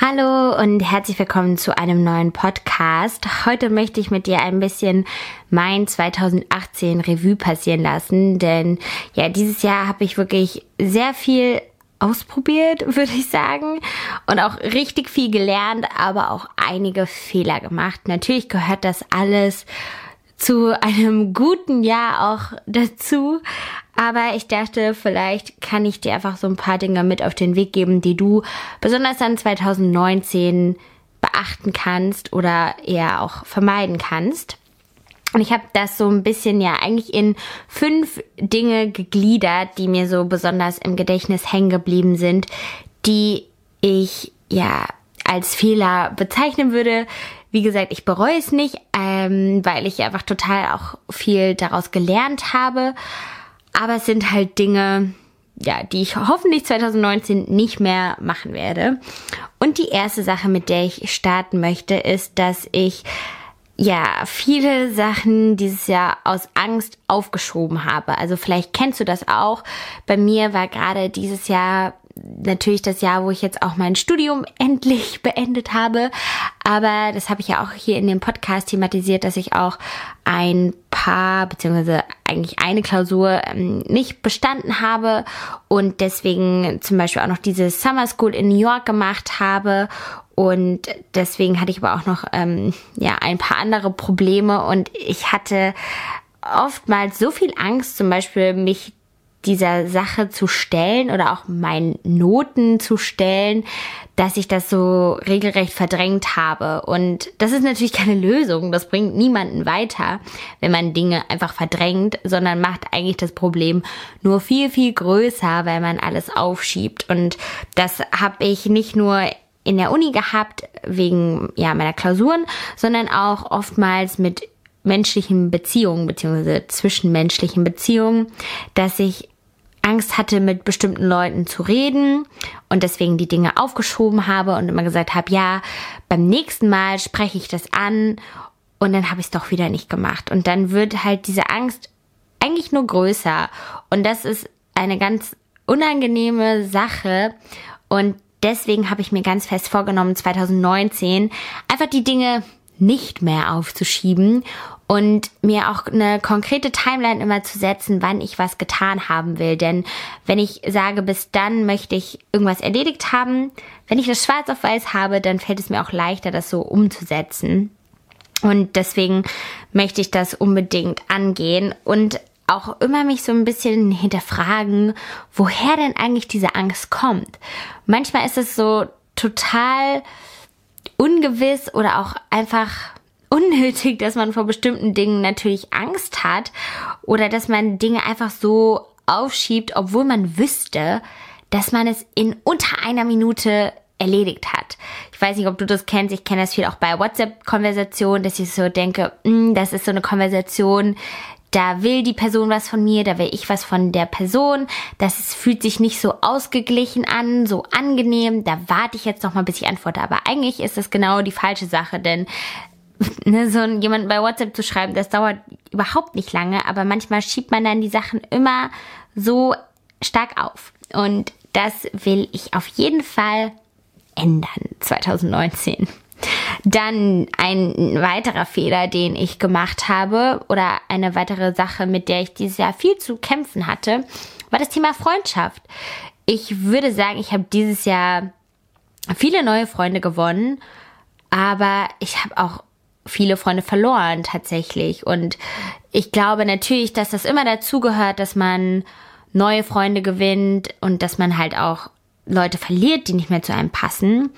Hallo und herzlich willkommen zu einem neuen Podcast. Heute möchte ich mit dir ein bisschen mein 2018 Revue passieren lassen, denn ja, dieses Jahr habe ich wirklich sehr viel ausprobiert, würde ich sagen, und auch richtig viel gelernt, aber auch einige Fehler gemacht. Natürlich gehört das alles zu einem guten Jahr auch dazu. Aber ich dachte, vielleicht kann ich dir einfach so ein paar Dinge mit auf den Weg geben, die du besonders dann 2019 beachten kannst oder eher auch vermeiden kannst. Und ich habe das so ein bisschen ja eigentlich in fünf Dinge gegliedert, die mir so besonders im Gedächtnis hängen geblieben sind, die ich ja als Fehler bezeichnen würde, wie gesagt, ich bereue es nicht, ähm, weil ich einfach total auch viel daraus gelernt habe. Aber es sind halt Dinge, ja, die ich hoffentlich 2019 nicht mehr machen werde. Und die erste Sache, mit der ich starten möchte, ist, dass ich ja viele Sachen dieses Jahr aus Angst aufgeschoben habe. Also vielleicht kennst du das auch. Bei mir war gerade dieses Jahr natürlich das Jahr, wo ich jetzt auch mein Studium endlich beendet habe. Aber das habe ich ja auch hier in dem Podcast thematisiert, dass ich auch ein paar, beziehungsweise eigentlich eine Klausur ähm, nicht bestanden habe und deswegen zum Beispiel auch noch diese Summer School in New York gemacht habe. Und deswegen hatte ich aber auch noch ähm, ja ein paar andere Probleme und ich hatte oftmals so viel Angst, zum Beispiel mich dieser Sache zu stellen oder auch meinen Noten zu stellen, dass ich das so regelrecht verdrängt habe. Und das ist natürlich keine Lösung. Das bringt niemanden weiter, wenn man Dinge einfach verdrängt, sondern macht eigentlich das Problem nur viel, viel größer, weil man alles aufschiebt. Und das habe ich nicht nur in der Uni gehabt, wegen ja meiner Klausuren, sondern auch oftmals mit menschlichen Beziehungen beziehungsweise zwischenmenschlichen Beziehungen, dass ich Angst hatte, mit bestimmten Leuten zu reden und deswegen die Dinge aufgeschoben habe und immer gesagt habe, ja, beim nächsten Mal spreche ich das an und dann habe ich es doch wieder nicht gemacht. Und dann wird halt diese Angst eigentlich nur größer. Und das ist eine ganz unangenehme Sache. Und deswegen habe ich mir ganz fest vorgenommen, 2019 einfach die Dinge nicht mehr aufzuschieben und mir auch eine konkrete Timeline immer zu setzen, wann ich was getan haben will. Denn wenn ich sage, bis dann möchte ich irgendwas erledigt haben, wenn ich das schwarz auf weiß habe, dann fällt es mir auch leichter, das so umzusetzen. Und deswegen möchte ich das unbedingt angehen und auch immer mich so ein bisschen hinterfragen, woher denn eigentlich diese Angst kommt. Manchmal ist es so total ungewiss oder auch einfach unnötig, dass man vor bestimmten Dingen natürlich Angst hat oder dass man Dinge einfach so aufschiebt, obwohl man wüsste, dass man es in unter einer Minute erledigt hat. Ich weiß nicht, ob du das kennst. Ich kenne das viel auch bei WhatsApp-Konversationen, dass ich so denke, mm, das ist so eine Konversation, da will die Person was von mir, da will ich was von der Person. Das fühlt sich nicht so ausgeglichen an, so angenehm. Da warte ich jetzt noch mal, bis ich antworte. Aber eigentlich ist das genau die falsche Sache, denn ne, so jemanden bei WhatsApp zu schreiben, das dauert überhaupt nicht lange. Aber manchmal schiebt man dann die Sachen immer so stark auf. Und das will ich auf jeden Fall ändern 2019. Dann ein weiterer Fehler, den ich gemacht habe oder eine weitere Sache, mit der ich dieses Jahr viel zu kämpfen hatte, war das Thema Freundschaft. Ich würde sagen, ich habe dieses Jahr viele neue Freunde gewonnen, aber ich habe auch viele Freunde verloren tatsächlich. Und ich glaube natürlich, dass das immer dazugehört, dass man neue Freunde gewinnt und dass man halt auch Leute verliert, die nicht mehr zu einem passen.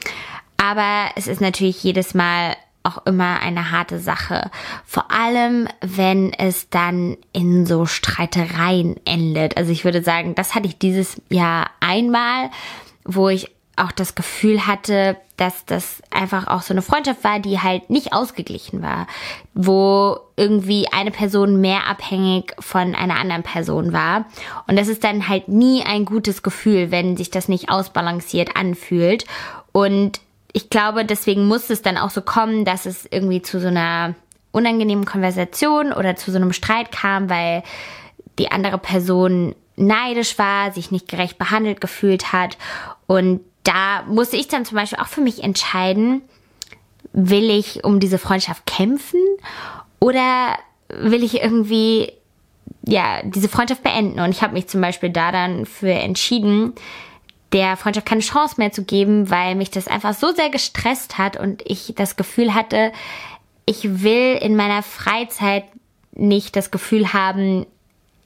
Aber es ist natürlich jedes Mal auch immer eine harte Sache. Vor allem, wenn es dann in so Streitereien endet. Also ich würde sagen, das hatte ich dieses Jahr einmal, wo ich auch das Gefühl hatte, dass das einfach auch so eine Freundschaft war, die halt nicht ausgeglichen war, wo irgendwie eine Person mehr abhängig von einer anderen Person war. Und das ist dann halt nie ein gutes Gefühl, wenn sich das nicht ausbalanciert anfühlt. Und ich glaube, deswegen muss es dann auch so kommen, dass es irgendwie zu so einer unangenehmen Konversation oder zu so einem Streit kam, weil die andere Person neidisch war, sich nicht gerecht behandelt gefühlt hat. Und da musste ich dann zum Beispiel auch für mich entscheiden, will ich um diese Freundschaft kämpfen oder will ich irgendwie ja diese Freundschaft beenden? Und ich habe mich zum Beispiel da dann für entschieden, der Freundschaft keine Chance mehr zu geben, weil mich das einfach so sehr gestresst hat und ich das Gefühl hatte, ich will in meiner Freizeit nicht das Gefühl haben,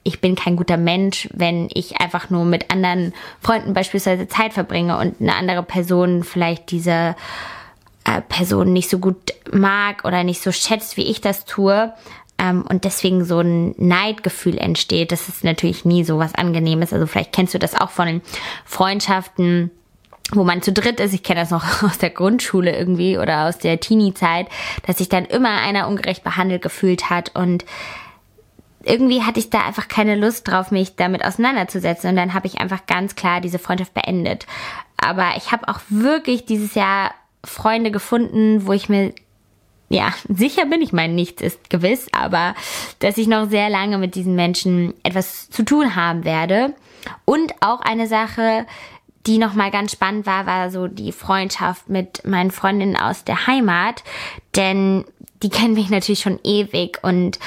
ich bin kein guter Mensch, wenn ich einfach nur mit anderen Freunden beispielsweise Zeit verbringe und eine andere Person vielleicht diese äh, Person nicht so gut mag oder nicht so schätzt, wie ich das tue. Ähm, und deswegen so ein Neidgefühl entsteht. Das ist natürlich nie so was Angenehmes. Also vielleicht kennst du das auch von Freundschaften wo man zu dritt ist, ich kenne das noch aus der Grundschule irgendwie oder aus der Teenie-Zeit, dass sich dann immer einer ungerecht behandelt gefühlt hat und irgendwie hatte ich da einfach keine Lust drauf, mich damit auseinanderzusetzen und dann habe ich einfach ganz klar diese Freundschaft beendet. Aber ich habe auch wirklich dieses Jahr Freunde gefunden, wo ich mir ja, sicher bin, ich meine, nichts ist gewiss, aber dass ich noch sehr lange mit diesen Menschen etwas zu tun haben werde. Und auch eine Sache, die nochmal ganz spannend war, war so die Freundschaft mit meinen Freundinnen aus der Heimat, denn die kennen mich natürlich schon ewig und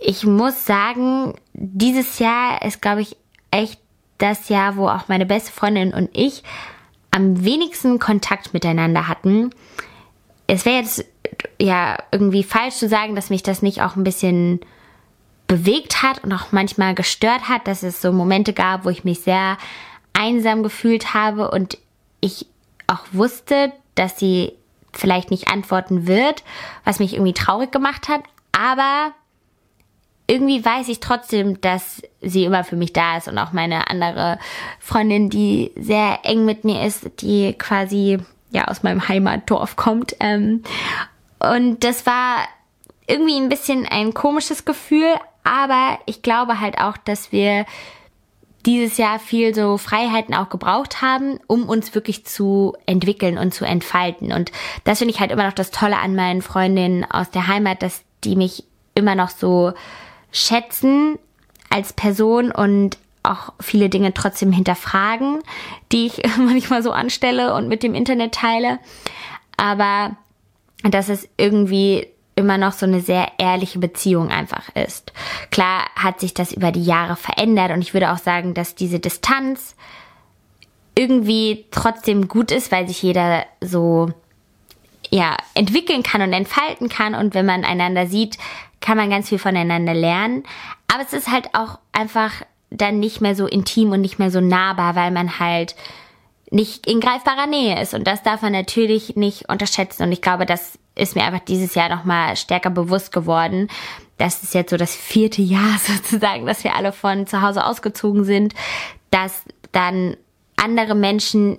ich muss sagen, dieses Jahr ist, glaube ich, echt das Jahr, wo auch meine beste Freundin und ich am wenigsten Kontakt miteinander hatten. Es wäre jetzt ja irgendwie falsch zu sagen, dass mich das nicht auch ein bisschen bewegt hat und auch manchmal gestört hat, dass es so Momente gab, wo ich mich sehr einsam gefühlt habe und ich auch wusste, dass sie vielleicht nicht antworten wird, was mich irgendwie traurig gemacht hat, aber irgendwie weiß ich trotzdem, dass sie immer für mich da ist und auch meine andere Freundin, die sehr eng mit mir ist, die quasi ja aus meinem Heimatdorf kommt. Ähm, und das war irgendwie ein bisschen ein komisches Gefühl, aber ich glaube halt auch, dass wir dieses Jahr viel so Freiheiten auch gebraucht haben, um uns wirklich zu entwickeln und zu entfalten. Und das finde ich halt immer noch das Tolle an meinen Freundinnen aus der Heimat, dass die mich immer noch so schätzen als Person und auch viele Dinge trotzdem hinterfragen, die ich manchmal so anstelle und mit dem Internet teile. Aber dass es irgendwie immer noch so eine sehr ehrliche Beziehung einfach ist. Klar hat sich das über die Jahre verändert und ich würde auch sagen, dass diese Distanz irgendwie trotzdem gut ist, weil sich jeder so ja entwickeln kann und entfalten kann und wenn man einander sieht, kann man ganz viel voneinander lernen. Aber es ist halt auch einfach dann nicht mehr so intim und nicht mehr so nahbar, weil man halt nicht in greifbarer Nähe ist. Und das darf man natürlich nicht unterschätzen. Und ich glaube, das ist mir einfach dieses Jahr nochmal stärker bewusst geworden. Das ist jetzt so das vierte Jahr sozusagen, dass wir alle von zu Hause ausgezogen sind, dass dann andere Menschen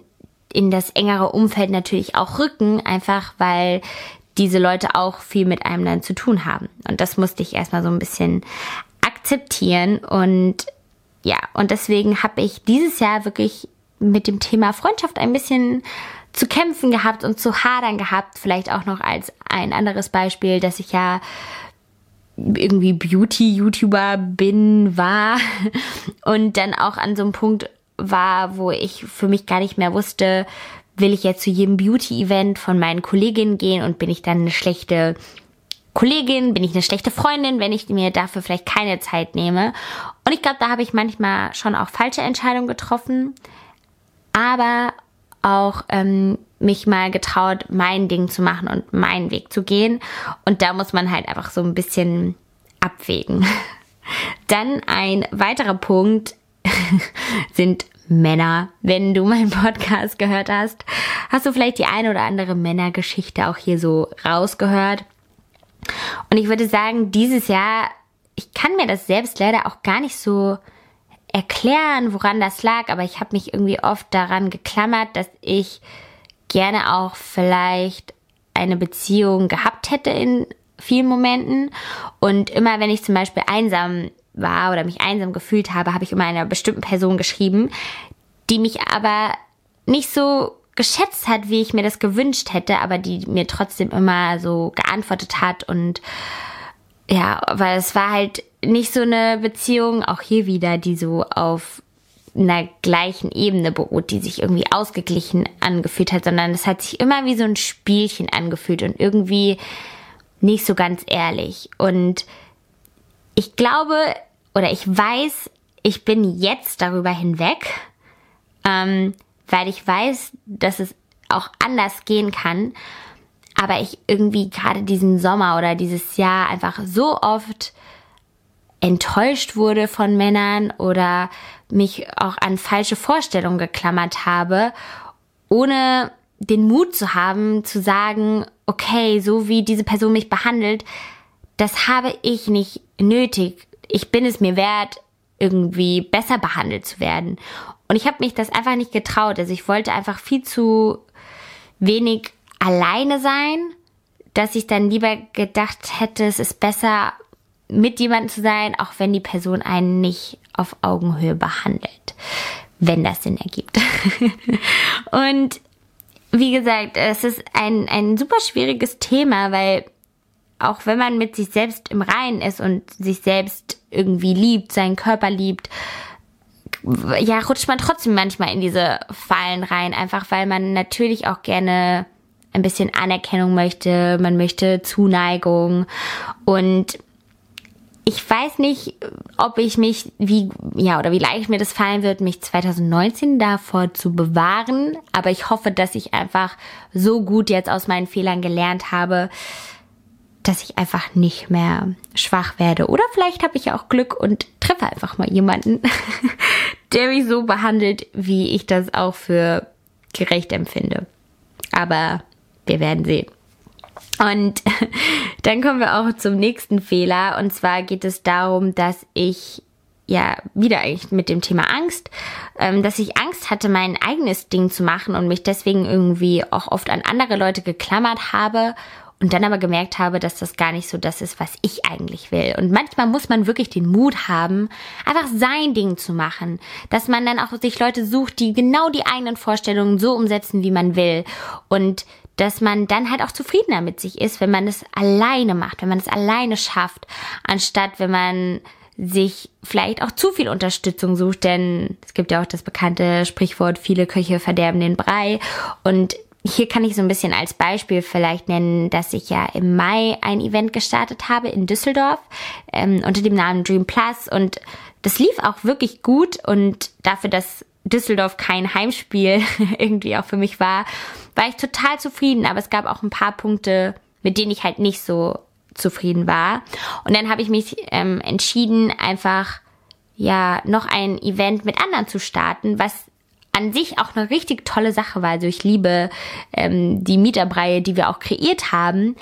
in das engere Umfeld natürlich auch rücken, einfach weil diese Leute auch viel mit einem dann zu tun haben. Und das musste ich erstmal so ein bisschen akzeptieren. Und ja, und deswegen habe ich dieses Jahr wirklich mit dem Thema Freundschaft ein bisschen zu kämpfen gehabt und zu hadern gehabt. Vielleicht auch noch als ein anderes Beispiel, dass ich ja irgendwie Beauty-YouTuber bin, war und dann auch an so einem Punkt war, wo ich für mich gar nicht mehr wusste, will ich jetzt zu jedem Beauty-Event von meinen Kolleginnen gehen und bin ich dann eine schlechte Kollegin, bin ich eine schlechte Freundin, wenn ich mir dafür vielleicht keine Zeit nehme. Und ich glaube, da habe ich manchmal schon auch falsche Entscheidungen getroffen aber auch ähm, mich mal getraut, mein Ding zu machen und meinen Weg zu gehen. Und da muss man halt einfach so ein bisschen abwägen. Dann ein weiterer Punkt sind Männer. Wenn du meinen Podcast gehört hast, hast du vielleicht die eine oder andere Männergeschichte auch hier so rausgehört. Und ich würde sagen, dieses Jahr, ich kann mir das selbst leider auch gar nicht so erklären, woran das lag, aber ich habe mich irgendwie oft daran geklammert, dass ich gerne auch vielleicht eine Beziehung gehabt hätte in vielen Momenten. Und immer wenn ich zum Beispiel einsam war oder mich einsam gefühlt habe, habe ich immer einer bestimmten Person geschrieben, die mich aber nicht so geschätzt hat, wie ich mir das gewünscht hätte, aber die mir trotzdem immer so geantwortet hat und ja, weil es war halt nicht so eine Beziehung, auch hier wieder, die so auf einer gleichen Ebene beruht, die sich irgendwie ausgeglichen angefühlt hat, sondern es hat sich immer wie so ein Spielchen angefühlt und irgendwie nicht so ganz ehrlich. Und ich glaube oder ich weiß, ich bin jetzt darüber hinweg, ähm, weil ich weiß, dass es auch anders gehen kann. Aber ich irgendwie gerade diesen Sommer oder dieses Jahr einfach so oft enttäuscht wurde von Männern oder mich auch an falsche Vorstellungen geklammert habe, ohne den Mut zu haben, zu sagen, okay, so wie diese Person mich behandelt, das habe ich nicht nötig. Ich bin es mir wert, irgendwie besser behandelt zu werden. Und ich habe mich das einfach nicht getraut. Also ich wollte einfach viel zu wenig alleine sein, dass ich dann lieber gedacht hätte, es ist besser, mit jemandem zu sein, auch wenn die Person einen nicht auf Augenhöhe behandelt, wenn das Sinn ergibt. und wie gesagt, es ist ein, ein super schwieriges Thema, weil auch wenn man mit sich selbst im Reinen ist und sich selbst irgendwie liebt, seinen Körper liebt, ja, rutscht man trotzdem manchmal in diese Fallen rein, einfach weil man natürlich auch gerne ein bisschen Anerkennung möchte, man möchte Zuneigung und ich weiß nicht, ob ich mich, wie, ja, oder wie leicht mir das fallen wird, mich 2019 davor zu bewahren. Aber ich hoffe, dass ich einfach so gut jetzt aus meinen Fehlern gelernt habe, dass ich einfach nicht mehr schwach werde. Oder vielleicht habe ich auch Glück und treffe einfach mal jemanden, der mich so behandelt, wie ich das auch für gerecht empfinde. Aber wir werden sehen. Und dann kommen wir auch zum nächsten Fehler. Und zwar geht es darum, dass ich ja wieder eigentlich mit dem Thema Angst, ähm, dass ich Angst hatte, mein eigenes Ding zu machen und mich deswegen irgendwie auch oft an andere Leute geklammert habe und dann aber gemerkt habe, dass das gar nicht so das ist, was ich eigentlich will. Und manchmal muss man wirklich den Mut haben, einfach sein Ding zu machen, dass man dann auch sich Leute sucht, die genau die eigenen Vorstellungen so umsetzen, wie man will. Und dass man dann halt auch zufriedener mit sich ist, wenn man es alleine macht, wenn man es alleine schafft, anstatt wenn man sich vielleicht auch zu viel Unterstützung sucht, denn es gibt ja auch das bekannte Sprichwort, viele Köche verderben den Brei. Und hier kann ich so ein bisschen als Beispiel vielleicht nennen, dass ich ja im Mai ein Event gestartet habe in Düsseldorf ähm, unter dem Namen Dream Plus. Und das lief auch wirklich gut. Und dafür, dass Düsseldorf kein Heimspiel irgendwie auch für mich war, war ich total zufrieden, aber es gab auch ein paar Punkte, mit denen ich halt nicht so zufrieden war. Und dann habe ich mich ähm, entschieden, einfach ja noch ein Event mit anderen zu starten, was an sich auch eine richtig tolle Sache war. Also ich liebe ähm, die Mieterbreie, die wir auch kreiert haben.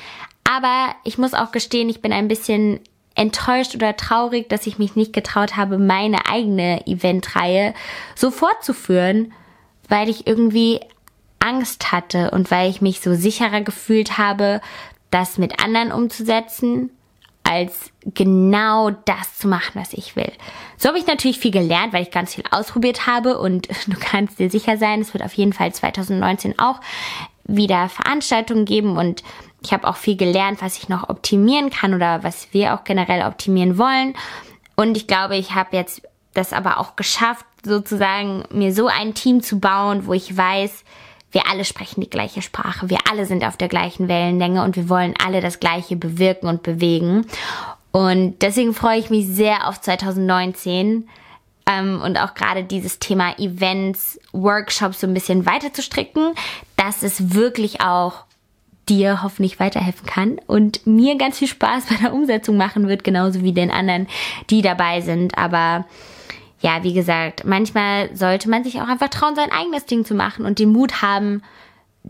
Aber ich muss auch gestehen, ich bin ein bisschen enttäuscht oder traurig, dass ich mich nicht getraut habe, meine eigene Eventreihe so fortzuführen, weil ich irgendwie Angst hatte und weil ich mich so sicherer gefühlt habe, das mit anderen umzusetzen, als genau das zu machen, was ich will. So habe ich natürlich viel gelernt, weil ich ganz viel ausprobiert habe und du kannst dir sicher sein, es wird auf jeden Fall 2019 auch wieder Veranstaltungen geben und ich habe auch viel gelernt, was ich noch optimieren kann oder was wir auch generell optimieren wollen. Und ich glaube, ich habe jetzt das aber auch geschafft, sozusagen mir so ein Team zu bauen, wo ich weiß, wir alle sprechen die gleiche Sprache, wir alle sind auf der gleichen Wellenlänge und wir wollen alle das Gleiche bewirken und bewegen. Und deswegen freue ich mich sehr auf 2019 ähm, und auch gerade dieses Thema Events, Workshops so ein bisschen weiter zu stricken, dass es wirklich auch dir hoffentlich weiterhelfen kann und mir ganz viel Spaß bei der Umsetzung machen wird, genauso wie den anderen, die dabei sind. Aber ja, wie gesagt, manchmal sollte man sich auch einfach trauen, sein eigenes Ding zu machen und den Mut haben,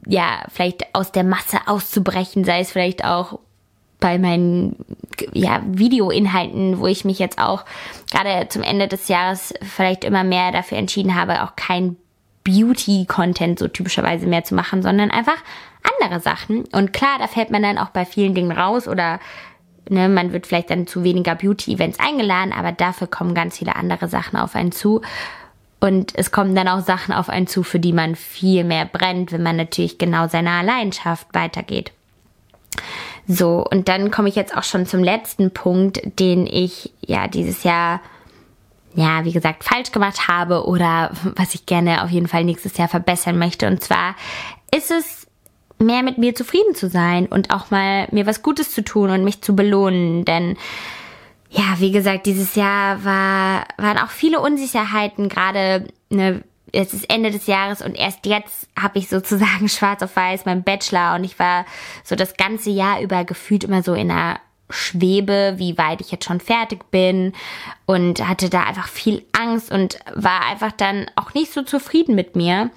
ja, vielleicht aus der Masse auszubrechen, sei es vielleicht auch bei meinen ja, Videoinhalten, wo ich mich jetzt auch gerade zum Ende des Jahres vielleicht immer mehr dafür entschieden habe, auch kein Beauty-Content so typischerweise mehr zu machen, sondern einfach andere Sachen. Und klar, da fällt man dann auch bei vielen Dingen raus oder ne, man wird vielleicht dann zu weniger Beauty-Events eingeladen, aber dafür kommen ganz viele andere Sachen auf einen zu. Und es kommen dann auch Sachen auf einen zu, für die man viel mehr brennt, wenn man natürlich genau seiner Leidenschaft weitergeht. So, und dann komme ich jetzt auch schon zum letzten Punkt, den ich ja dieses Jahr ja, wie gesagt, falsch gemacht habe oder was ich gerne auf jeden Fall nächstes Jahr verbessern möchte. Und zwar ist es mehr mit mir zufrieden zu sein und auch mal mir was Gutes zu tun und mich zu belohnen, denn ja, wie gesagt, dieses Jahr war, waren auch viele Unsicherheiten, gerade ne, es ist Ende des Jahres und erst jetzt habe ich sozusagen schwarz auf weiß meinen Bachelor. Und ich war so das ganze Jahr über gefühlt immer so in einer Schwebe, wie weit ich jetzt schon fertig bin. Und hatte da einfach viel Angst und war einfach dann auch nicht so zufrieden mit mir.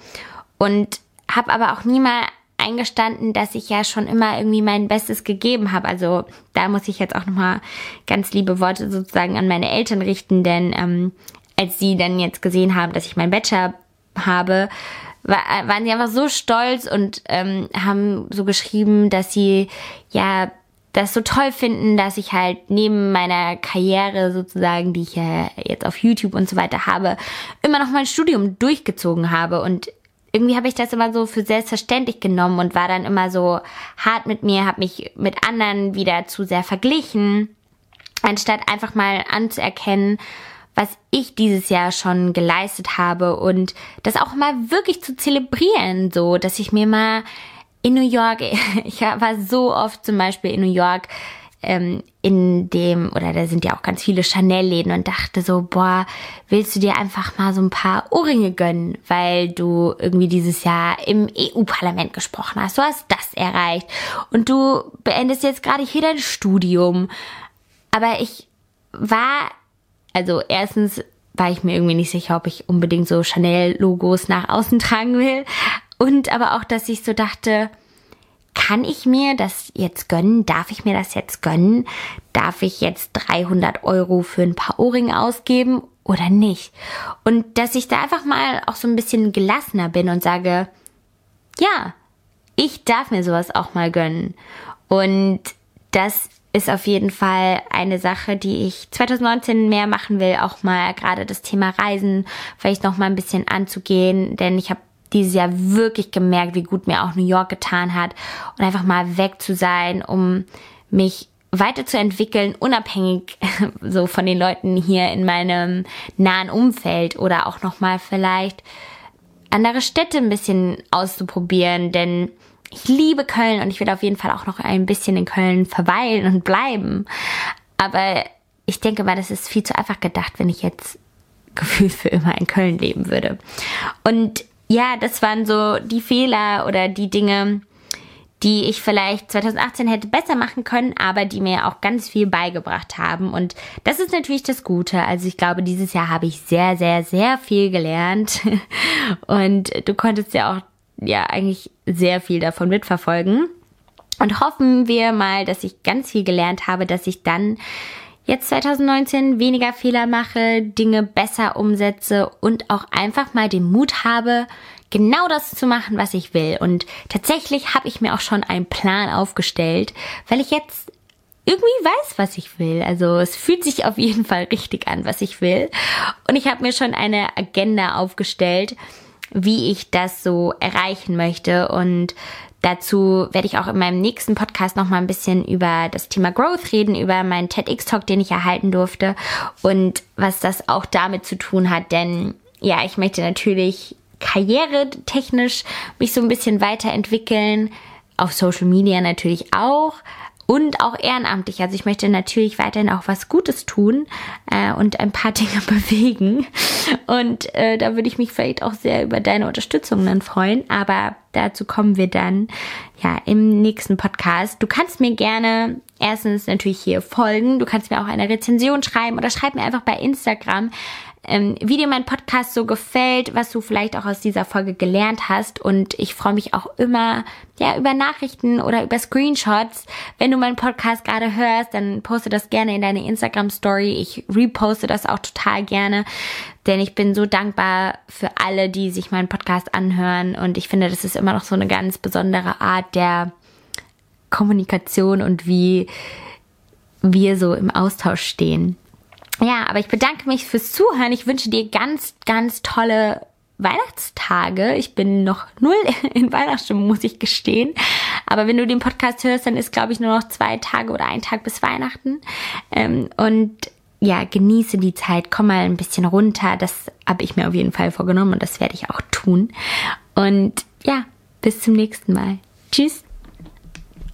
Und habe aber auch nie mal eingestanden, dass ich ja schon immer irgendwie mein Bestes gegeben habe. Also da muss ich jetzt auch nochmal ganz liebe Worte sozusagen an meine Eltern richten, denn ähm, als sie dann jetzt gesehen haben, dass ich meinen Bachelor habe, war, waren sie einfach so stolz und ähm, haben so geschrieben, dass sie ja das so toll finden, dass ich halt neben meiner Karriere sozusagen, die ich ja jetzt auf YouTube und so weiter habe, immer noch mein Studium durchgezogen habe und irgendwie habe ich das immer so für selbstverständlich genommen und war dann immer so hart mit mir, habe mich mit anderen wieder zu sehr verglichen, anstatt einfach mal anzuerkennen, was ich dieses Jahr schon geleistet habe und das auch mal wirklich zu zelebrieren, so, dass ich mir mal in New York, ich war so oft zum Beispiel in New York, ähm, in dem, oder da sind ja auch ganz viele Chanel-Läden und dachte so, boah, willst du dir einfach mal so ein paar Ohrringe gönnen, weil du irgendwie dieses Jahr im EU-Parlament gesprochen hast. Du hast das erreicht und du beendest jetzt gerade hier dein Studium. Aber ich war, also erstens war ich mir irgendwie nicht sicher, ob ich unbedingt so Chanel-Logos nach außen tragen will. Und aber auch, dass ich so dachte, kann ich mir das jetzt gönnen? Darf ich mir das jetzt gönnen? Darf ich jetzt 300 Euro für ein paar Ohrringe ausgeben oder nicht? Und dass ich da einfach mal auch so ein bisschen gelassener bin und sage, ja, ich darf mir sowas auch mal gönnen. Und das ist auf jeden Fall eine Sache, die ich 2019 mehr machen will, auch mal gerade das Thema Reisen vielleicht noch mal ein bisschen anzugehen, denn ich habe dieses Jahr wirklich gemerkt, wie gut mir auch New York getan hat und einfach mal weg zu sein, um mich weiterzuentwickeln, unabhängig so von den Leuten hier in meinem nahen Umfeld oder auch noch mal vielleicht andere Städte ein bisschen auszuprobieren, denn ich liebe Köln und ich will auf jeden Fall auch noch ein bisschen in Köln verweilen und bleiben. Aber ich denke mal, das ist viel zu einfach gedacht, wenn ich jetzt gefühlt für immer in Köln leben würde. Und ja, das waren so die Fehler oder die Dinge, die ich vielleicht 2018 hätte besser machen können, aber die mir auch ganz viel beigebracht haben. Und das ist natürlich das Gute. Also ich glaube, dieses Jahr habe ich sehr, sehr, sehr viel gelernt. Und du konntest ja auch, ja, eigentlich sehr viel davon mitverfolgen. Und hoffen wir mal, dass ich ganz viel gelernt habe, dass ich dann jetzt 2019 weniger Fehler mache, Dinge besser umsetze und auch einfach mal den Mut habe, genau das zu machen, was ich will. Und tatsächlich habe ich mir auch schon einen Plan aufgestellt, weil ich jetzt irgendwie weiß, was ich will. Also es fühlt sich auf jeden Fall richtig an, was ich will. Und ich habe mir schon eine Agenda aufgestellt, wie ich das so erreichen möchte. Und Dazu werde ich auch in meinem nächsten Podcast noch mal ein bisschen über das Thema Growth reden, über meinen TEDx-Talk, den ich erhalten durfte und was das auch damit zu tun hat. Denn ja, ich möchte natürlich karrieretechnisch mich so ein bisschen weiterentwickeln, auf Social Media natürlich auch, und auch ehrenamtlich. Also ich möchte natürlich weiterhin auch was Gutes tun äh, und ein paar Dinge bewegen. Und äh, da würde ich mich vielleicht auch sehr über deine Unterstützung dann freuen. Aber dazu kommen wir dann ja im nächsten Podcast. Du kannst mir gerne erstens natürlich hier folgen. Du kannst mir auch eine Rezension schreiben oder schreib mir einfach bei Instagram, ähm, wie dir mein Podcast so gefällt, was du vielleicht auch aus dieser Folge gelernt hast. Und ich freue mich auch immer ja über Nachrichten oder über Screenshots. Wenn du meinen Podcast gerade hörst, dann poste das gerne in deine Instagram Story. Ich reposte das auch total gerne, denn ich bin so dankbar für alle, die sich meinen Podcast anhören. Und ich finde, das ist immer noch so eine ganz besondere Art der Kommunikation und wie wir so im Austausch stehen. Ja, aber ich bedanke mich fürs Zuhören. Ich wünsche dir ganz, ganz tolle Weihnachtstage. Ich bin noch null in Weihnachtsstimmung, muss ich gestehen. Aber wenn du den Podcast hörst, dann ist, glaube ich, nur noch zwei Tage oder ein Tag bis Weihnachten. Ähm, und ja, genieße die Zeit, komm mal ein bisschen runter. Das habe ich mir auf jeden Fall vorgenommen und das werde ich auch tun. Und ja, bis zum nächsten Mal. Tschüss.